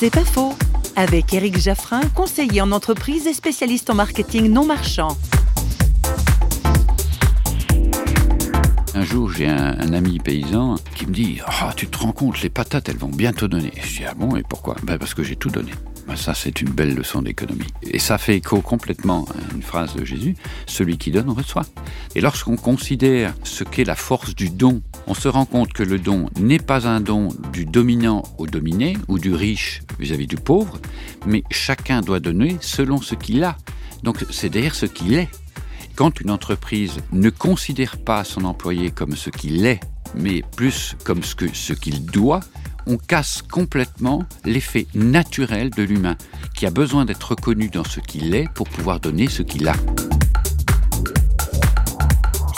C'est pas faux. Avec Éric Jaffrin, conseiller en entreprise et spécialiste en marketing non marchand. Un jour, j'ai un, ami paysan qui me dit Ah, tu te rends compte, les patates, elles vont bientôt donner. Je dis Ah bon, et pourquoi? Ben Parce que j'ai tout donné. Ben ça, c'est une belle leçon d'économie. Et ça fait écho complètement à une phrase de Jésus Celui qui donne reçoit. Et lorsqu'on considère ce qu'est la force du don, on se rend compte que le don n'est pas un don du dominant au dominé ou du riche vis-à-vis du pauvre, mais chacun doit donner selon ce qu'il a. Donc c'est d'ailleurs ce qu'il est. Quand une entreprise ne considère pas son employé comme ce qu'il est, mais plus comme ce qu'il ce doit, on casse complètement l'effet naturel de l'humain, qui a besoin d'être reconnu dans ce qu'il est pour pouvoir donner ce qu'il a.